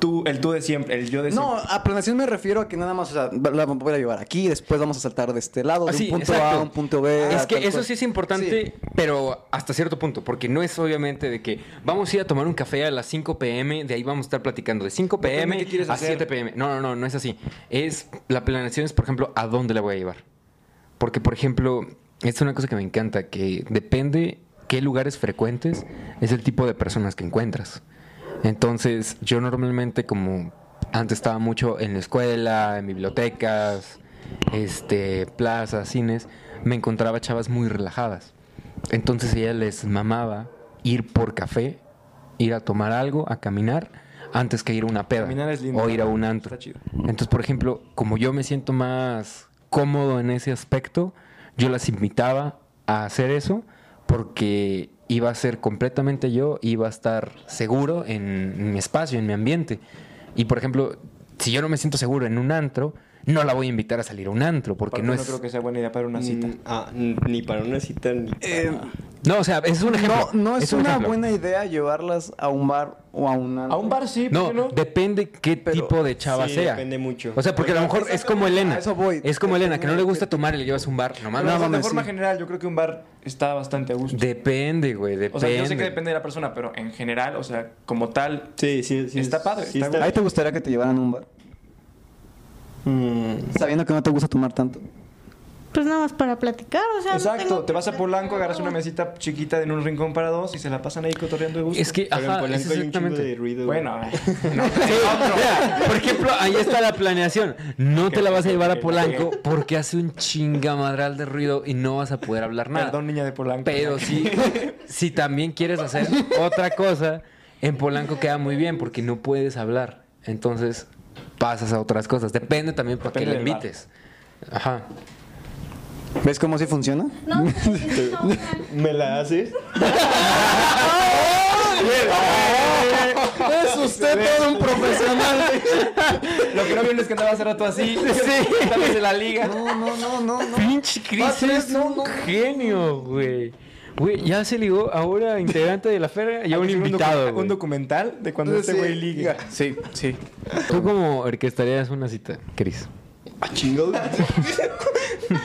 tú, el tú de siempre, el yo de No, siempre. a planeación me refiero a que nada más, o sea, la voy a llevar aquí, después vamos a saltar de este lado, de Ah, sí, un punto A exacto. a un punto B. Es que eso cual. sí es importante, pero hasta cierto punto, porque no es obviamente de que vamos a ir a tomar un café a las 5 pm, de ahí vamos a estar platicando de 5 Depende pm a hacer. 7 pm. No, no, no, no es así. Es la planeación es, por ejemplo, a dónde la voy a llevar. Porque, por ejemplo, es una cosa que me encanta, que depende qué lugares frecuentes es el tipo de personas que encuentras. Entonces, yo normalmente como antes estaba mucho en la escuela, en bibliotecas, este, plazas, cines, me encontraba chavas muy relajadas. Entonces a ellas les mamaba ir por café, ir a tomar algo, a caminar, antes que ir a una peda Caminar es lindo. o ir a un antro. Entonces, por ejemplo, como yo me siento más cómodo en ese aspecto, yo las invitaba a hacer eso porque iba a ser completamente yo, iba a estar seguro en, mi espacio, en mi ambiente. Y por ejemplo, si yo no me siento seguro en un antro, no la voy a invitar a salir a un antro porque Aparte, no no es... creo que sea buena idea para una cita. Mm, ah, ni para una cita ni para... Eh, No, o sea, es un ejemplo. no, no es, un una ejemplo. buena idea llevarlas a un bar o a un antro. A un bar sí, ¿por No, no? depende qué Pero- tipo de chava Sí, sea. depende mucho. O sea, porque a lo mejor es como Elena. eso voy. Es como Elena, que no le gusta tomar y le llevas a un bar. No Pero, mames. o sea, mames, de forma sí. general, yo creo que un bar está bastante a gusto. Depende, güey, depende. o sea, yo sé que depende de la persona, pero en general, o sea, como tal, Sí, sí, sí. Está es- padre, sí está está- ¿Ahí te gustaría que te llevaran a un bar? Mm, Sabiendo que no te gusta tomar tanto. Pues nada más para platicar, o sea. no Exacto, tengo te vas a Polanco, agarras una mesita chiquita en un rincón para dos y se la pasan ahí cotorreando de gusto. Es que, pero en ajá, Polanco es hay un chingo de exactamente. ruido. Bueno, no, [LAUGHS] Mira, por ejemplo, ahí está la planeación. No te la vas a llevar a Polanco porque hace un chingamadral de ruido y no vas a poder hablar nada. perdón, niña de Polanco. Pero si, [LAUGHS] si también quieres hacer otra cosa, en Polanco queda muy bien porque no puedes hablar. Entonces pasas a otras cosas. Depende también para qué le bar. invites. Ajá. ¿Ves cómo sí funciona? No, [LAUGHS] no, no, ¿Me la haces? [LAUGHS] Es usted todo un profesional. Lo que no vieron es que andaba hace rato así. Sí. [LAUGHS] En la liga. No, no, no, no, no. Pinche Chris es un genio, güey. Güey, ya se ligó ahora integrante de la feria y a un invitado, Un documental de cuando este Sí, güey liga. Sí, sí. Tú como orquestarías una cita, Chris. Ah, chingado.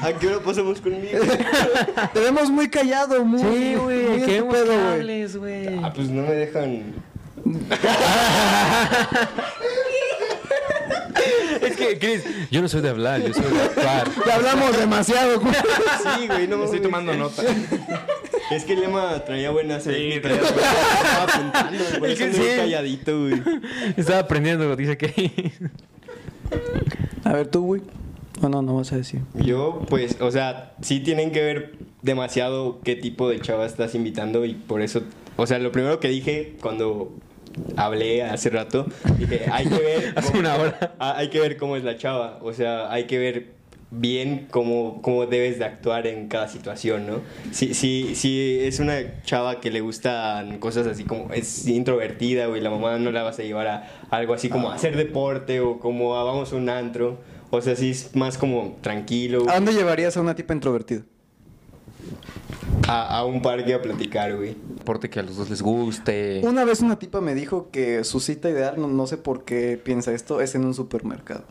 ¿A qué hora pasamos conmigo? [LAUGHS] Te vemos muy callado, muy. Sí, güey, queremos pedo, güey. güey. Ah, pues no me dejan. [LAUGHS] Es que, Chris, yo no soy de hablar, yo soy de actuar. Te hablamos demasiado, güey. Sí, güey, no Estoy mames. tomando nota. Es que Lema traía buenas. Sí, traía Estaba apuntando, por Es que sí. calladito, güey. Estaba aprendiendo, dice que. A ver, tú, güey. No, no, no vas a decir. Yo, pues, o sea, sí tienen que ver demasiado qué tipo de chava estás invitando y por eso, o sea, lo primero que dije cuando hablé hace rato, dije, hay que ver... [LAUGHS] Hace una hora. Ah, hay que ver cómo es la chava, o sea, hay que ver bien cómo, cómo debes de actuar en cada situación, ¿no? Si, si, si es una chava que le gustan cosas así como es introvertida, güey, la mamá no la vas a llevar a algo así como a hacer deporte o como a vamos a un antro, o sea, sí es más como tranquilo, ¿A dónde llevarías a una tipa introvertida? a, a un parque a platicar, güey. Deporte que a los dos les guste. Una vez una tipa me dijo que su cita ideal, no, no sé por qué piensa esto, es en un supermercado.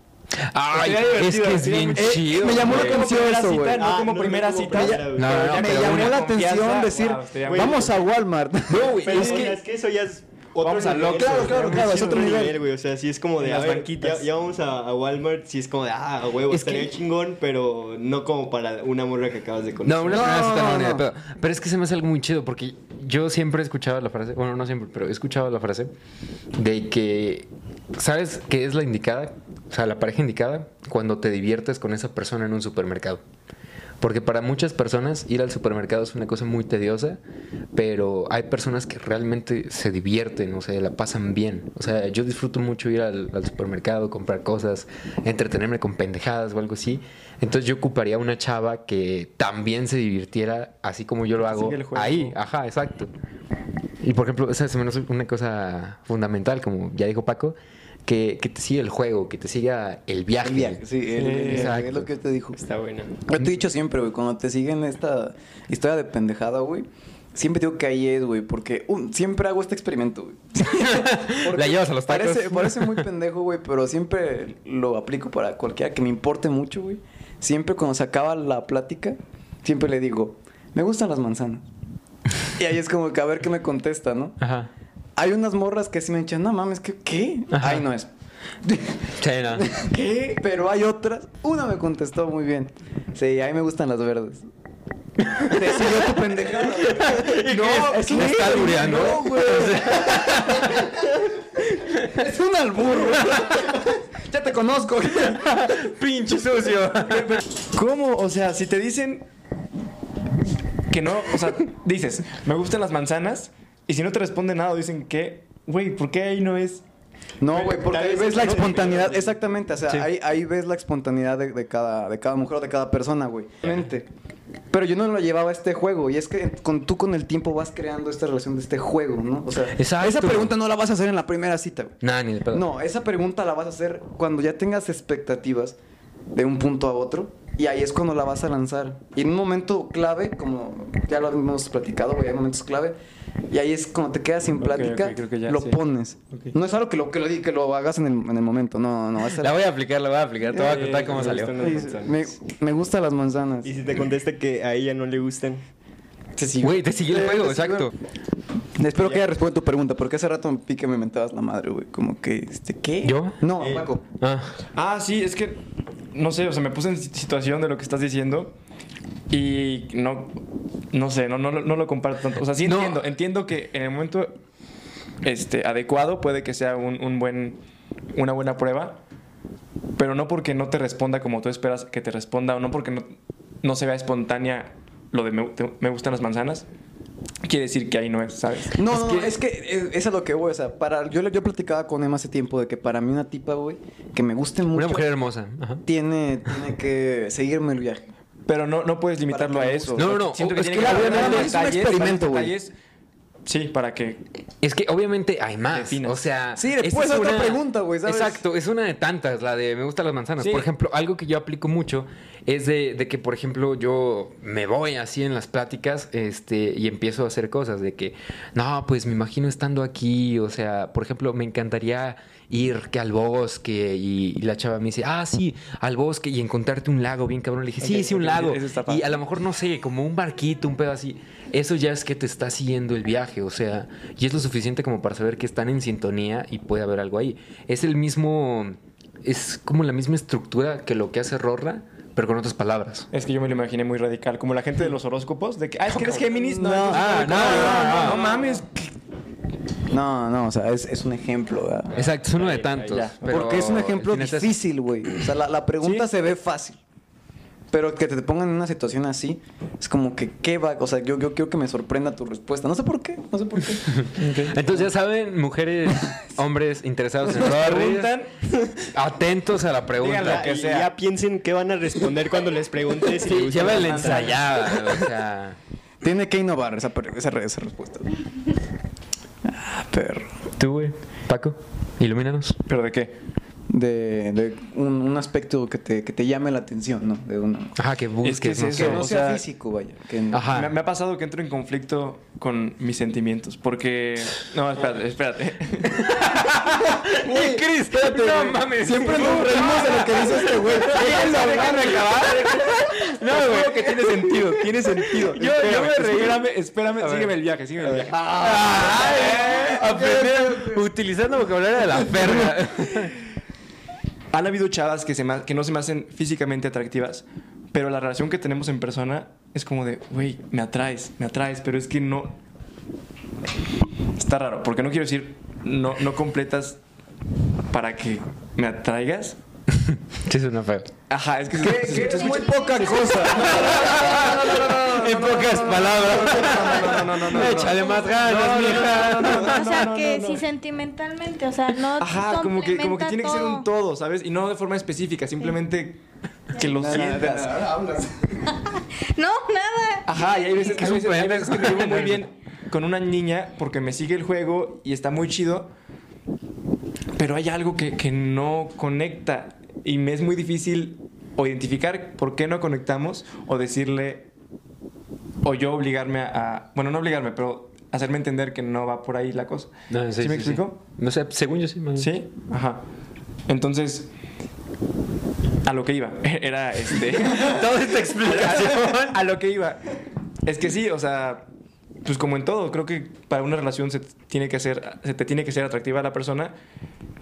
Ay, es que es bien Eh, chido. me llamó la atención eso, cita, güey. no Ah, como no, primera cita. primera, güey. No, no, no, me llamó la atención decir, wow, vamos a Walmart. No, güey, es que. es que eso ya es Vamos a güey. claro, claro, es otro nivel. güey. O sea, sí es como de, las ver, banquitas. Ya, ya vamos a, a Walmart, sí es como de, ah, a huevo, Es estaría que- chingón, pero no como para una morra que acabas de conocer. No, una No, no. Pero es que se me hace algo muy chido porque yo siempre he escuchado la frase, bueno, no siempre, pero he escuchado la frase de que, ¿sabes qué es la indicada? O sea, la pareja indicada cuando te diviertes con esa persona en un supermercado. Porque para muchas personas ir al supermercado es una cosa muy tediosa, pero hay personas que realmente se divierten, o sea, la pasan bien. O sea, yo disfruto mucho ir al, al supermercado, comprar cosas, entretenerme con pendejadas o algo así. Entonces yo ocuparía una chava que también se divirtiera así como yo lo hago ahí. Ajá, exacto. Y por ejemplo, esa hace una cosa fundamental, como ya dijo Paco, que, que te siga el juego, que te siga el viaje. El viaje, sí, el- el- exacto. es lo que te dijo. Está buena. Yo te he dicho siempre, güey, cuando te siguen esta historia de pendejada, güey, siempre digo que ahí es, güey, porque un, siempre hago este experimento, güey. [LAUGHS] La llevas a los tacos. Parece, parece muy pendejo, güey, pero siempre lo aplico para cualquiera que me importe mucho, güey. Siempre cuando se acaba la plática, siempre le digo, me gustan las manzanas. Y ahí es como que a ver qué me contesta, ¿no? Ajá. Hay unas morras que sí me echan, no mames, ¿qué? ¿Qué? Ajá. Ahí no es. [LAUGHS] Sí, no. [LAUGHS] ¿Qué? Pero hay otras. Una me contestó muy bien. Sí, a mí me gustan las verdes. [LAUGHS] Decidió tu pendejada. No, es me está albureando. No, güey. es un albur. ya te conozco. Pinche sucio. ¿Cómo? O sea, si te dicen que no, o sea, dices, me gustan las manzanas, y si no te responden nada, dicen que, güey, ¿por qué ahí no es? No, güey, porque ahí ves la espontaneidad. Exactamente, o sea, Sí. ahí, ahí ves la espontaneidad de, de cada, de cada mujer o de cada persona, güey. Pero yo no lo llevaba a este juego. Y es que con, tú con el tiempo vas creando esta relación de este juego, ¿no? O sea, Exacto. esa pregunta no la vas a hacer en la primera cita, güey. Nah, ni de pedo. No, esa pregunta la vas a hacer cuando ya tengas expectativas de un punto a otro. Y ahí es cuando la vas a lanzar. Y en un momento clave, como ya lo hemos platicado, güey, hay momentos clave. Y ahí es cuando te quedas sin plática, ok, creo que ya, lo sí. pones. No es algo que lo, que lo, que lo hagas en el, en el momento, no, no. va a ser- La voy a aplicar, la voy a aplicar. Te voy a contar cómo me salió. gustan las manzanas. me, me gustan las manzanas. Y si te contesta que a ella no le gustan. Te sigo. Güey, te sigue el Eh, juego, exacto. Espero que haya respondido tu pregunta, porque hace rato vi que me mentabas la madre, güey. Como que, este, ¿qué? ¿Yo? No, Eh. Paco. Ah, Ah, sí, es que no sé, o sea, me puse en si- situación de lo que estás diciendo y no no sé, no no, lo- no lo comparto tanto. O sea, sí No. entiendo, entiendo que en el momento este adecuado puede que sea un, un buen una buena prueba, pero no porque no te responda como tú esperas que te responda o no porque no, no se vea espontánea lo de me, te- me gustan las manzanas. Quiere decir que ahí no es, ¿sabes? No, no, es que eh, eso es lo que voy, o sea, para, yo, yo platicaba con Emma hace tiempo de que para mí una tipa, güey, que me guste mucho, una mujer hermosa. Ajá. tiene, tiene que seguirme el viaje. Pero no, no puedes limitarlo a que eso. No, no, no, Siento que es tiene que que es un detalles, experimento, güey. Sí, para que Es que obviamente hay más. Definas. O sea, Sí, puedes es otra pregunta, güey. Exacto, es una de tantas, la de me gustan las manzanas. Sí. Por ejemplo, algo que yo aplico mucho es de, de que, por ejemplo, yo me voy así en las pláticas este, y empiezo a hacer cosas de que, no, pues me imagino estando aquí, o sea, por ejemplo, me encantaría ir que al bosque y, y la chava me dice, ah, sí, al bosque y encontrarte un lago bien cabrón. Le dije, sí, sí, un lago. Y a lo mejor, no sé, como un barquito, un pedo así. Eso ya es que te está siguiendo el viaje, o sea, y es lo suficiente como para saber que están en sintonía y puede haber algo ahí. Es el mismo, es como la misma estructura que lo que hace Rorra, pero con otras palabras. Es que yo me lo imaginé muy radical, como la gente de los horóscopos, de que, ah, es que eres Géminis. No, No, entonces ah, no, no, no, no, no mames. No, no, o sea, es, es un ejemplo, ¿verdad? Exacto, es uno de tantos. pero Porque es un ejemplo difícil, güey. O sea, la, la pregunta Sí. se ve fácil. Pero que te pongan en una situación así, es como que, ¿qué va? O sea, yo, yo quiero que me sorprenda tu respuesta. No sé por qué, no sé por qué. [LAUGHS] Entonces ya saben, mujeres, [LAUGHS] hombres interesados en Rorri, preguntan. atentos a la pregunta. Díganlo. que y sea. ya piensen qué van a responder cuando les preguntes si les Sí, gustan llévale las manzanas. ensayada, o sea... Tiene que innovar esa, per- esa, re- esa respuesta. Perro. Tú, güey, Paco, ilumínanos. ¿Pero de qué? De, de un, un aspecto que te, que te llame la atención, ¿no? De una, Ajá, que busques, que es no eso, que no o sea, físico, vaya. Que, Ajá. Me, me ha pasado que entro en conflicto con mis sentimientos, porque... No, espérate, espérate. [LAUGHS] Güey, Cris, espérate. No mames. Siempre nos reímos de lo que dice este güey. [LAUGHS] Déjame acabar. [LAUGHS] No, güey. que tiene sentido, tiene sentido. Yo, yo me reí. Espérame, espérame, sígueme el viaje, sígueme el viaje. Ay, aprender utilizando vocabulario de la verga. Han habido chavas que, se que no se me hacen físicamente atractivas, pero la relación que tenemos en persona es como de, güey, me atraes, me atraes, pero es que no... Está raro, porque no quiero decir, no, no completas para que me atraigas. Sí, suena feo. Ajá, es que... es muy poca cosa. En pocas palabras. No, no, no. Échale más ganas, mija. o sea, que si sentimentalmente, o sea, no Ajá, como que, como que tiene que ser un todo. ¿sabes? Y no de forma específica, simplemente que lo sientas. No, nada. Ajá, y hay veces, Es hay veces que me llevo muy bien con una niña porque me sigue el juego y está muy chido, pero hay algo que, que no conecta y me es muy difícil o identificar por qué no conectamos o decirle o yo obligarme a, a- bueno, no obligarme, pero hacerme entender que no va por ahí la cosa. No, ¿Sí, me explico? No sé, según yo sí. bien. Sí, ajá. Entonces, a lo que iba, [LAUGHS] era este. [LAUGHS] Toda esta [LAUGHS] explicación. a lo que iba. Es que sí, o sea, pues como en todo, creo que para una relación se tiene que hacer, se te tiene que ser atractiva a la persona,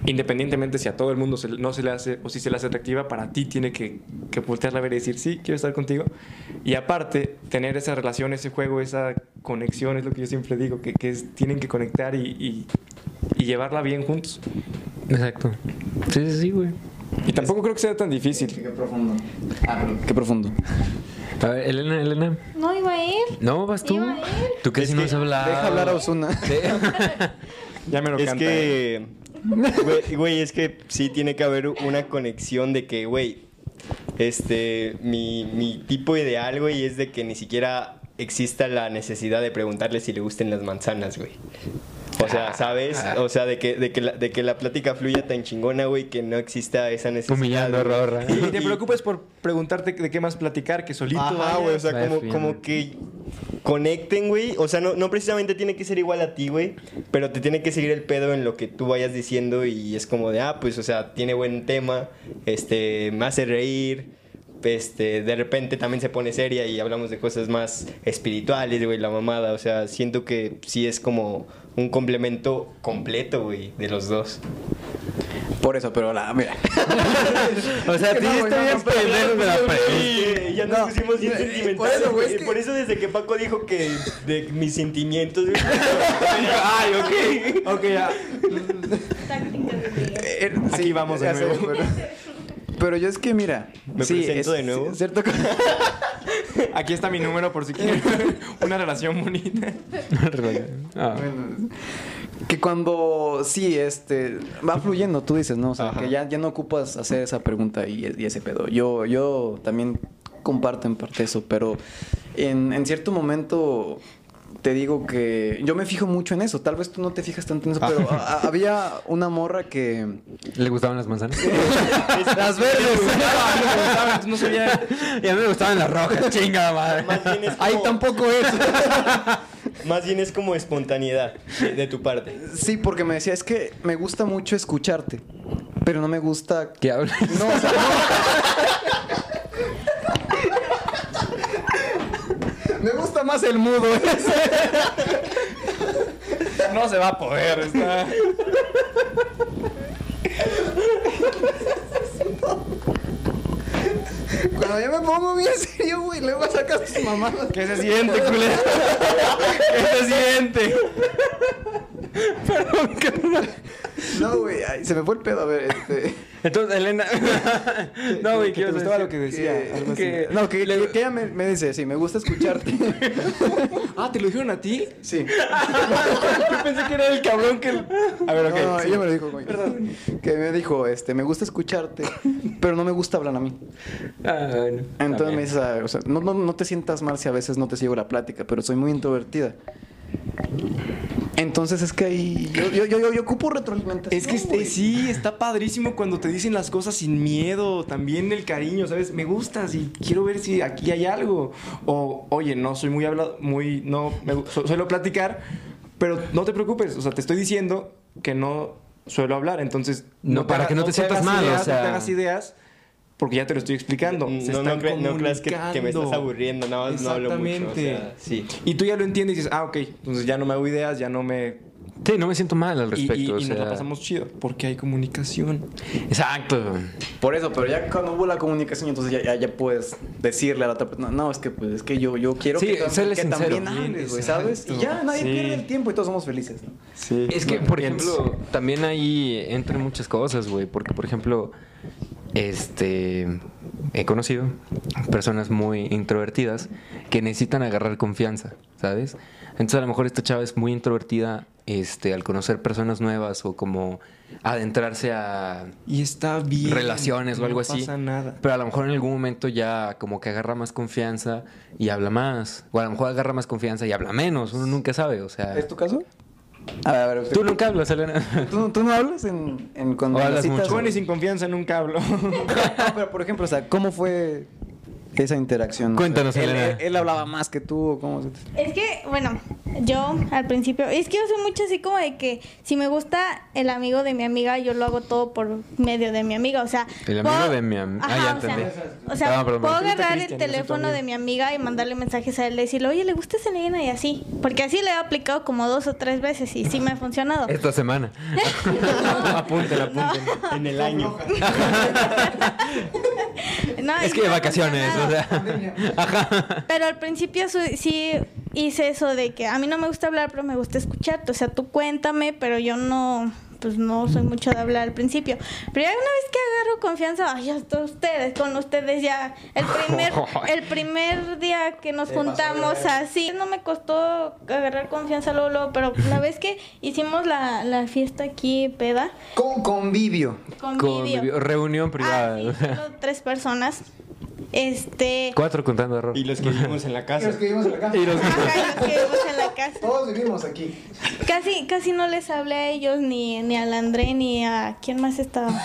independientemente si a todo el mundo se- no se le hace o si se le hace atractiva, para ti tiene que, que voltearla a ver y decir, sí, quiero estar contigo. Y aparte, tener esa relación, ese juego, esa conexión, es lo que yo siempre digo, que, que es- tienen que conectar y, y- y llevarla bien juntos. Exacto. Sí, sí, sí, güey. Y tampoco creo que sea tan difícil. Qué profundo. Ah, perdón. Qué profundo. A ver, Elena, Elena. No iba a ir. No, vas tú. Iba a ir. Tú casi no has hablado. Deja hablar a Osuna. [LAUGHS] Ya me lo Es canta. que Güey, güey, es que sí tiene que haber una conexión de que, güey, este, mi, mi tipo ideal, güey, es de que ni siquiera exista la necesidad de preguntarle si le gusten las manzanas, güey. O sea, ¿sabes? O sea, de que, de que, la, de que la plática fluya tan chingona, güey, que no exista esa necesidad. Humillando. Rorra. Y te preocupes por preguntarte de qué más platicar que solito. Ajá, vaya. güey, o sea, como, como que conecten, güey. O sea, no, no precisamente tiene que ser igual a ti, güey, pero te tiene que seguir el pedo en lo que tú vayas diciendo y es como de, ah, pues, o sea, tiene buen tema, este, me hace reír. Este, de repente también se pone seria y hablamos de cosas más espirituales, güey, la mamada. O sea, siento que sí es como un complemento completo, güey, de los dos. Por eso, pero la, mira. [LAUGHS] O sea, güey, está no, bien pendejo de la pre- ya nos No, pusimos bien por sentimentales. eso, güey, güey. es que- Por eso desde que Paco dijo que de mis sentimientos. Ay, ok. Ok, ya. Eh, Aquí vamos de nuevo. Pero, yo es que, mira. ¿Me presento de nuevo? sí, cierto [LAUGHS] Aquí está mi número por si quieren [LAUGHS] una relación bonita. Ah. Bueno, que cuando sí, este, va fluyendo, tú dices, ¿no? O sea, Ajá. que ya, ya no ocupas hacer esa pregunta y, y ese pedo. Yo, yo también comparto en parte eso, pero en, en cierto momento te digo que yo me fijo mucho en eso. Tal vez tú no te fijas tanto en eso, pero a- a- había una morra que... ¿Le gustaban las manzanas? [LAUGHS] Las verdes. No sabía. y a mí me gustaban las rojas, [LAUGHS] chingada madre. Más bien es como, Ahí tampoco es. [LAUGHS] Más bien es como espontaneidad de, de tu parte. Sí, porque me decía, es que me gusta mucho escucharte, pero no me gusta... ¿Qué hablas? No, o sea, no. Me gusta más el mudo ese. No se va a poder. Está... Cuando ya me pongo bien serio, güey, luego sacas tus mamadas. ¿Qué se siente, culero? ¿Qué se siente? No, güey, ay, se me fue el pedo, a ver, este... Entonces, Elena. [LAUGHS] [LAUGHS] no, güey, ¿Qué te quiero gustaba lo que decía? que- que- no, que, que- que ella me, me dice, sí, me gusta escucharte. [LAUGHS] Ah, ¿te lo dijeron a ti? Sí. Yo pensé que era el cabrón que... A ver, ok. no, sí. ella me lo dijo, güey. Que me dijo, este, me gusta escucharte, pero no me gusta hablar a mí. Ah, bueno. Entonces También. me dice, ah, o sea, no, no, no te sientas mal si a veces no te sigo la plática, pero soy muy introvertida. Entonces es que ahí yo, yo, yo, yo, ocupo retroalimentación. Es que este, sí, está padrísimo cuando te dicen las cosas sin miedo, también el cariño, ¿sabes? Me gustas y quiero ver si aquí hay algo. O, oye, no soy muy hablado, muy, no, me, su- suelo platicar, pero no te preocupes, o sea, te estoy diciendo que no suelo hablar, entonces... No, te para haga- que no te sientas hagas mal, o ideas, sea- No te hagas ideas, porque ya te lo estoy explicando. Se No, no, cre- no creas que, que me estás aburriendo, nada más no hablo mucho. o sea, sí. Y tú ya lo entiendes y dices, ah, ok, entonces ya no me hago ideas, ya no me... Sí, no me siento mal al respecto. y- o y nos la pasamos chido, porque hay comunicación. Exacto. Por eso, pero ya cuando hubo la comunicación, entonces ya, ya, ya puedes decirle a la otra persona, no, es que pues es que yo, yo quiero Sí, que, que también hables, güey, ¿sabes? Y ya nadie Sí. pierde el tiempo y todos somos felices, ¿no? Sí. Es que, por ejemplo, también ahí entran muchas cosas, güey. Porque, por ejemplo, este. He conocido personas muy introvertidas que necesitan agarrar confianza, ¿sabes? Entonces, a lo mejor esta chava es muy introvertida este, al conocer personas nuevas o como adentrarse a Y está bien. relaciones o algo no así. pasa nada. Pero a lo mejor en algún momento ya como que agarra más confianza y habla más. O a lo mejor agarra más confianza y habla menos. Uno nunca sabe, o sea. ¿Es tu caso? A ver, a ver, Tú nunca hablas, Elena. [LAUGHS] ¿Tú, tú no hablas en, en cuando O hablas las citas? mucho. Con y sin confianza nunca hablo. No, [LAUGHS] pero por ejemplo, o sea, ¿cómo fue esa interacción? O sea, Cuéntanos, él, Elena. él- él hablaba más que tú, o ¿cómo? se- Es que, bueno, yo al principio, es que yo soy mucho así como de que si me gusta el amigo de mi amiga, yo lo hago todo por medio de mi amiga, o sea... El amigo puedo- de mi am- ah, ya o sea, entendí. O sea, perdón, puedo agarrar el teléfono de mi amiga y mandarle mensajes a él, decirle, oye, ¿le gusta esa Elena? Y así, porque así le he aplicado como dos o tres veces y sí me ha funcionado. Esta semana. [LAUGHS] apunten, apunten. En el año. [LAUGHS] No, es que de vacaciones, o [LAUGHS] funcionado. sea. Ajá. Pero al principio sí hice eso de que a mí no me gusta hablar, pero me gusta escucharte. O sea, tú cuéntame, pero yo no pues no soy mucho de hablar al principio. Pero ya una vez que agarro confianza, ay, hasta ustedes, con ustedes ya. El primer, [LAUGHS] el primer día que nos juntamos así, no me costó agarrar confianza luego, luego, pero la vez que hicimos la, la fiesta aquí, peda, Con convivio. con Convivio- reunión privada. Ah, sí, solo tres personas. Este. Cuatro contando error. Y los que vivimos en la casa. vivimos en la casa. Y los- Ajá, y los que vivimos en la casa. Todos vivimos aquí. Casi, casi no les hablé a ellos, ni, ni al André, ni a... ¿Quién más estaba? [LAUGHS]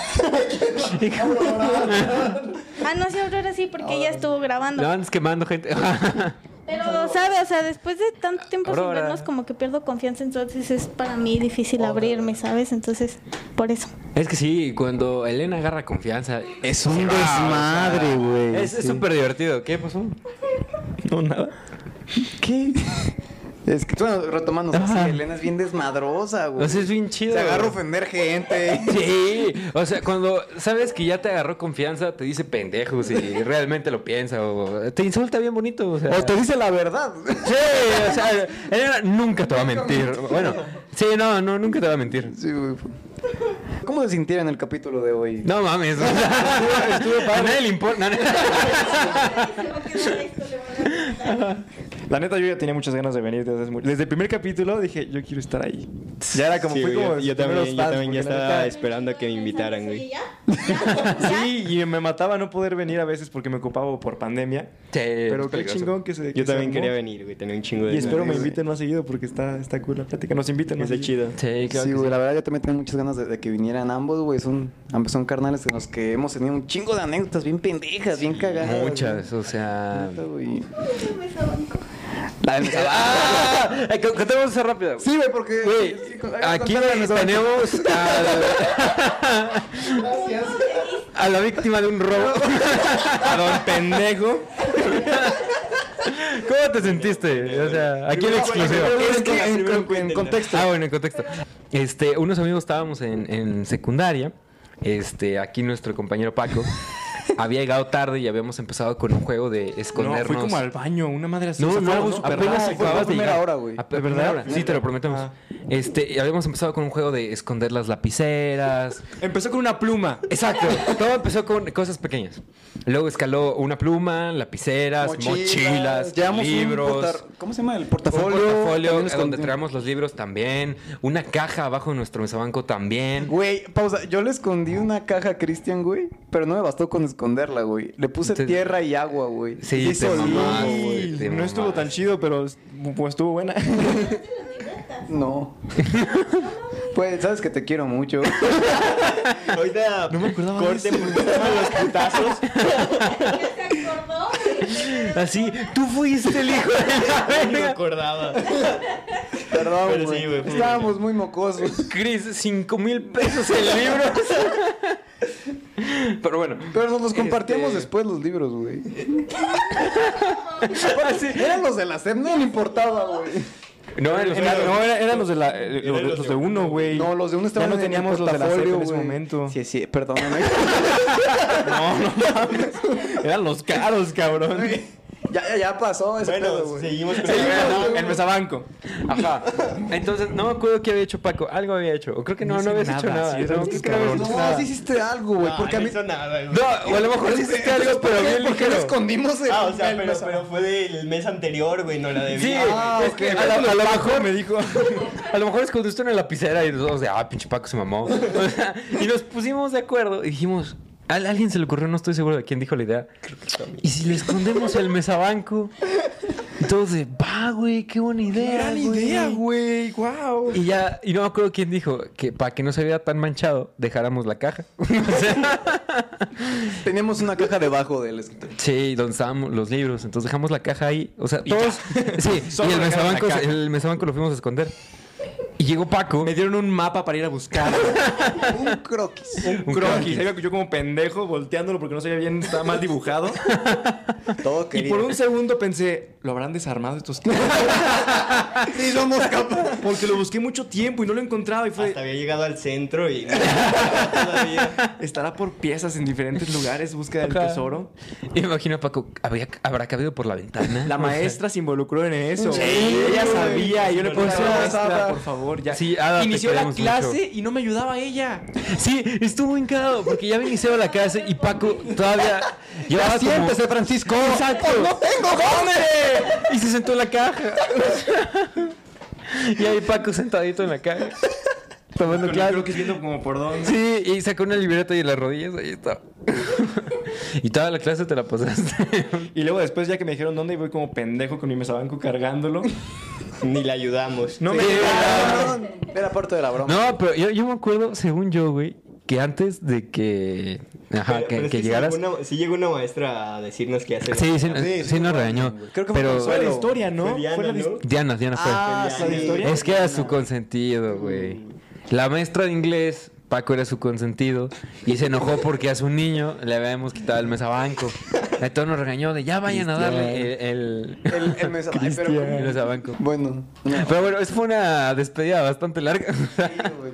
ah, no, sí, Aurora sí, porque ella estuvo grabando. No andes quemando gente. [LAUGHS] Pero, ¿sabe? O sea, después de tanto tiempo sin Aurora. vernos, como que pierdo confianza, entonces es para mí difícil abrirme, ¿sabes? Entonces, por eso. es que sí, cuando Elena agarra confianza. Es un desmadre, güey. Es es súper divertido. ¿Qué pasó? No, nada. ¿Qué? Es que, bueno, retomando, o sea, sí, Elena es bien desmadrosa, güey. O sea, es bien chido. Se agarra a ofender gente. Sí, o sea, cuando sabes que ya te agarró confianza, te dice pendejos y realmente lo piensa o te insulta bien bonito. O, sea, O te dice la verdad. Sí, o sea, Elena nunca te va a mentir. Bueno, sí, no, no, nunca te va a mentir. Sí, güey. ¿Cómo se sintieron en el capítulo de hoy? No mames. o sea, a nadie le importa. La neta, yo ya tenía muchas ganas de venir desde, desde el primer capítulo. Dije, yo quiero estar ahí. Ya era como, Sí, güey, como. yo, yo también, yo también ya estaba neta- esperando a que me invitaran, güey. [LAUGHS] Sí, y me mataba no poder venir a veces porque me ocupaba por pandemia. Sí, Pero es qué chingón que se. que Yo se también armó. quería venir, güey. Tenía un chingo de Y espero me inviten más seguido porque está, está cool la plática. Nos inviten más seguido. chido. Sí, claro. Sí, güey, sí. la verdad yo también tengo muchas ganas de, de que vinieran ambos, güey. Son, ambos son carnales en los que hemos tenido un chingo de anécdotas bien pendejas, bien cagadas. Muchas, o sea. Neta, güey. La del ¡Ah! Ay, co- Contemos eso rápido. Sí, güey, porque... Güey, sí, aquí tenemos a, Gracias. a la víctima de un robo. A don pendejo. ¿Cómo te sentiste? O sea, aquí en exclusiva. Es que en, en- contexto. Ah, bueno, en contexto. Este, unos amigos estábamos en, en secundaria. Este, aquí nuestro compañero Paco había llegado tarde y habíamos empezado con un juego de No, escondernos. fui como al baño, una madre así. No, no, no, apenas raro. fue acababas a de primera llegar. hora, güey. A ¿De primera verdad? hora. Sí, te lo prometemos. Ah. Este, habíamos empezado con un juego de esconder las lapiceras. Empezó con una pluma. Exacto. Todo empezó con cosas pequeñas. Luego escaló una pluma, lapiceras, mochilas, un libros. portar- ¿Cómo se llama? El Un portafolio. portafolio también donde traemos los libros también. Una caja abajo de nuestro mesabanco también. Güey, pausa. Yo le escondí una caja a Cristian, güey. Pero no me bastó con esconderla, güey. Le puse tierra y agua, güey. Sí, te güey. no estuvo tan chido, pero pues estuvo buena. [LAUGHS] No. pues, sabes que te quiero mucho. [LAUGHS] Ahorita No me acordaba porque estaban los putazos. [LAUGHS] Así, tú fuiste el hijo de la No me acordaba. Perdón, Pero güey. sí, güey, fue Estábamos muy mocosos. Cris, cinco mil pesos en libros. Pero bueno. Pero nos los compartíamos Este- después los libros, güey. [LAUGHS] Eran los de la SEP, no me importaba, güey. No, en los Era- no, era- eran los de la. eh, Eran los, de- los uno, güey. No, los de uno estaban Ya no en el teníamos los de la CEP portafolio, en ese momento. Sí, sí, perdóname. [LAUGHS] No, no mames. Eran los caros, cabrón. Ya, ya, ya pasó ese pedo, Bueno, güey. seguimos con [LAUGHS] Seguimos, el El mesabanco. Ajá. Entonces, no me acuerdo qué había hecho Paco. Algo había hecho. O creo que no, No no, habías hecho nada, sí, No, creo que no No, nada. sí hiciste algo, güey. No, porque a mí. hizo nada, güey. No, o a lo mejor sí hiciste algo, pero ¿Por qué? bien ¿Por qué lo ligero. escondimos el, Ah, o sea, el pero, pero fue del mes anterior, güey, no la de Sí, Ah, es ok. que a lo, a lo mejor me dijo. [LAUGHS] A lo mejor escondiste una lapicera y nosotros de, ah, pinche Paco se mamó. [LAUGHS] O sea, y nos pusimos de acuerdo y dijimos, a alguien se le ocurrió, no estoy seguro de quién dijo la idea. Y si le escondemos el mesabanco, y todos de, va, güey, qué buena idea. Gran idea, güey. Wow. Y ya, y no me acuerdo quién dijo que para que no se vea tan manchado, dejáramos la caja. [LAUGHS] O sea, Teníamos una caja debajo del escritorio. sí, donde estaban los libros. Entonces dejamos la caja ahí. O sea, todos. Sí, [LAUGHS] Solo y el mesabanco, el mesabanco lo fuimos a esconder. Y llegó Paco. Me dieron un mapa para ir a buscar. [LAUGHS] Un croquis. Un croquis. croquis. Ahí iba yo como pendejo volteándolo porque no sabía bien, estaba mal dibujado. Todo Y quería. por un segundo pensé, ¿lo habrán desarmado estos [LAUGHS] Sí, somos capaces. Porque lo busqué mucho tiempo y no lo encontraba y fue... Hasta había llegado al centro y... Todavía. Estará por piezas en diferentes lugares, búsqueda del tesoro. Imagino a Paco, ¿habría- ¿habrá cabido por la ventana? La maestra se involucró en eso. Sí, ella sabía. y Yo le puse Sí, maestra, por favor, ya. Sí, Ada, Inició la clase mucho. y no me ayudaba ella. Sí, estuvo cagado porque ya había iniciado la clase y Paco todavía llevaba como... Siéntese, Francisco. Exacto. ¡Oh, no tengo dónde! Y se sentó en la caja. y ahí Paco sentadito en la caja. Tomando viendo como por dónde. Sí, y sacó una libreta y en las rodillas, ahí está. y toda la clase te la pasaste. Y luego después ya que me dijeron dónde, y voy como pendejo con mi mesabanco cargándolo. Ni le ayudamos. No me Sí, ayudaron. Era parte de la broma. no, pero yo, yo me acuerdo, según yo, güey, que antes de que. Ajá, Pero- que, pero que sí llegaras. llegó una- Sí llegó una maestra a decirnos qué hacer. Sí, sí, sí, Sí, sí, nos regañó. Creo que fue pero Fue la historia, ¿no? Fue Diana, Fue la ¿no? Diana, Diana fue. Ah, ¿Fue historia? Es que era su consentido, güey. La maestra de inglés, Paco era su consentido, y se enojó porque a su niño le habíamos quitado el mesabanco. Entonces nos regañó de ya vayan a darle el, el, El, el mesa- Ay, pero- el mesabanco. Bueno, no. Pero bueno, esa fue una despedida bastante larga. Sí,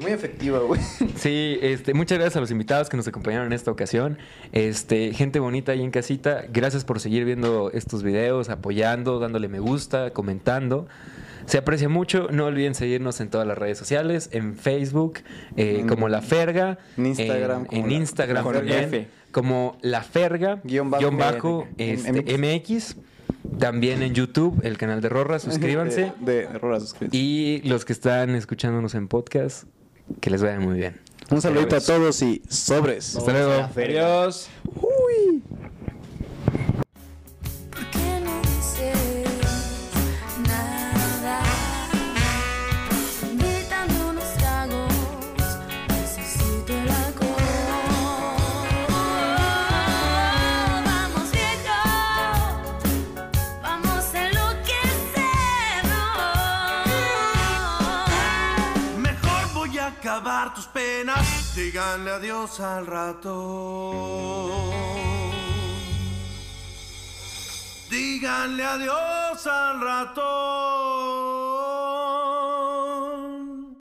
muy efectiva, güey. Sí, este, muchas gracias a los invitados que nos acompañaron en esta ocasión. Este, gente bonita ahí en casita, gracias por seguir viendo estos videos, apoyando, dándole me gusta, comentando. Se aprecia mucho. No olviden seguirnos en todas las redes sociales, en Facebook, eh, En- como La Ferga, en Instagram, en, como en La- Instagram con también, F. como La Ferga, Guión bajo- guion bajo, este, MX. También en YouTube, el canal de Rorra, suscríbanse. De, de Rora, suscríbanse. Y los que están escuchándonos en podcast, que les vaya muy bien. Un saludito a todos y sobres. Hasta luego. Adiós. ¿Por tus penas. Díganle adiós al rato. Díganle adiós al rato.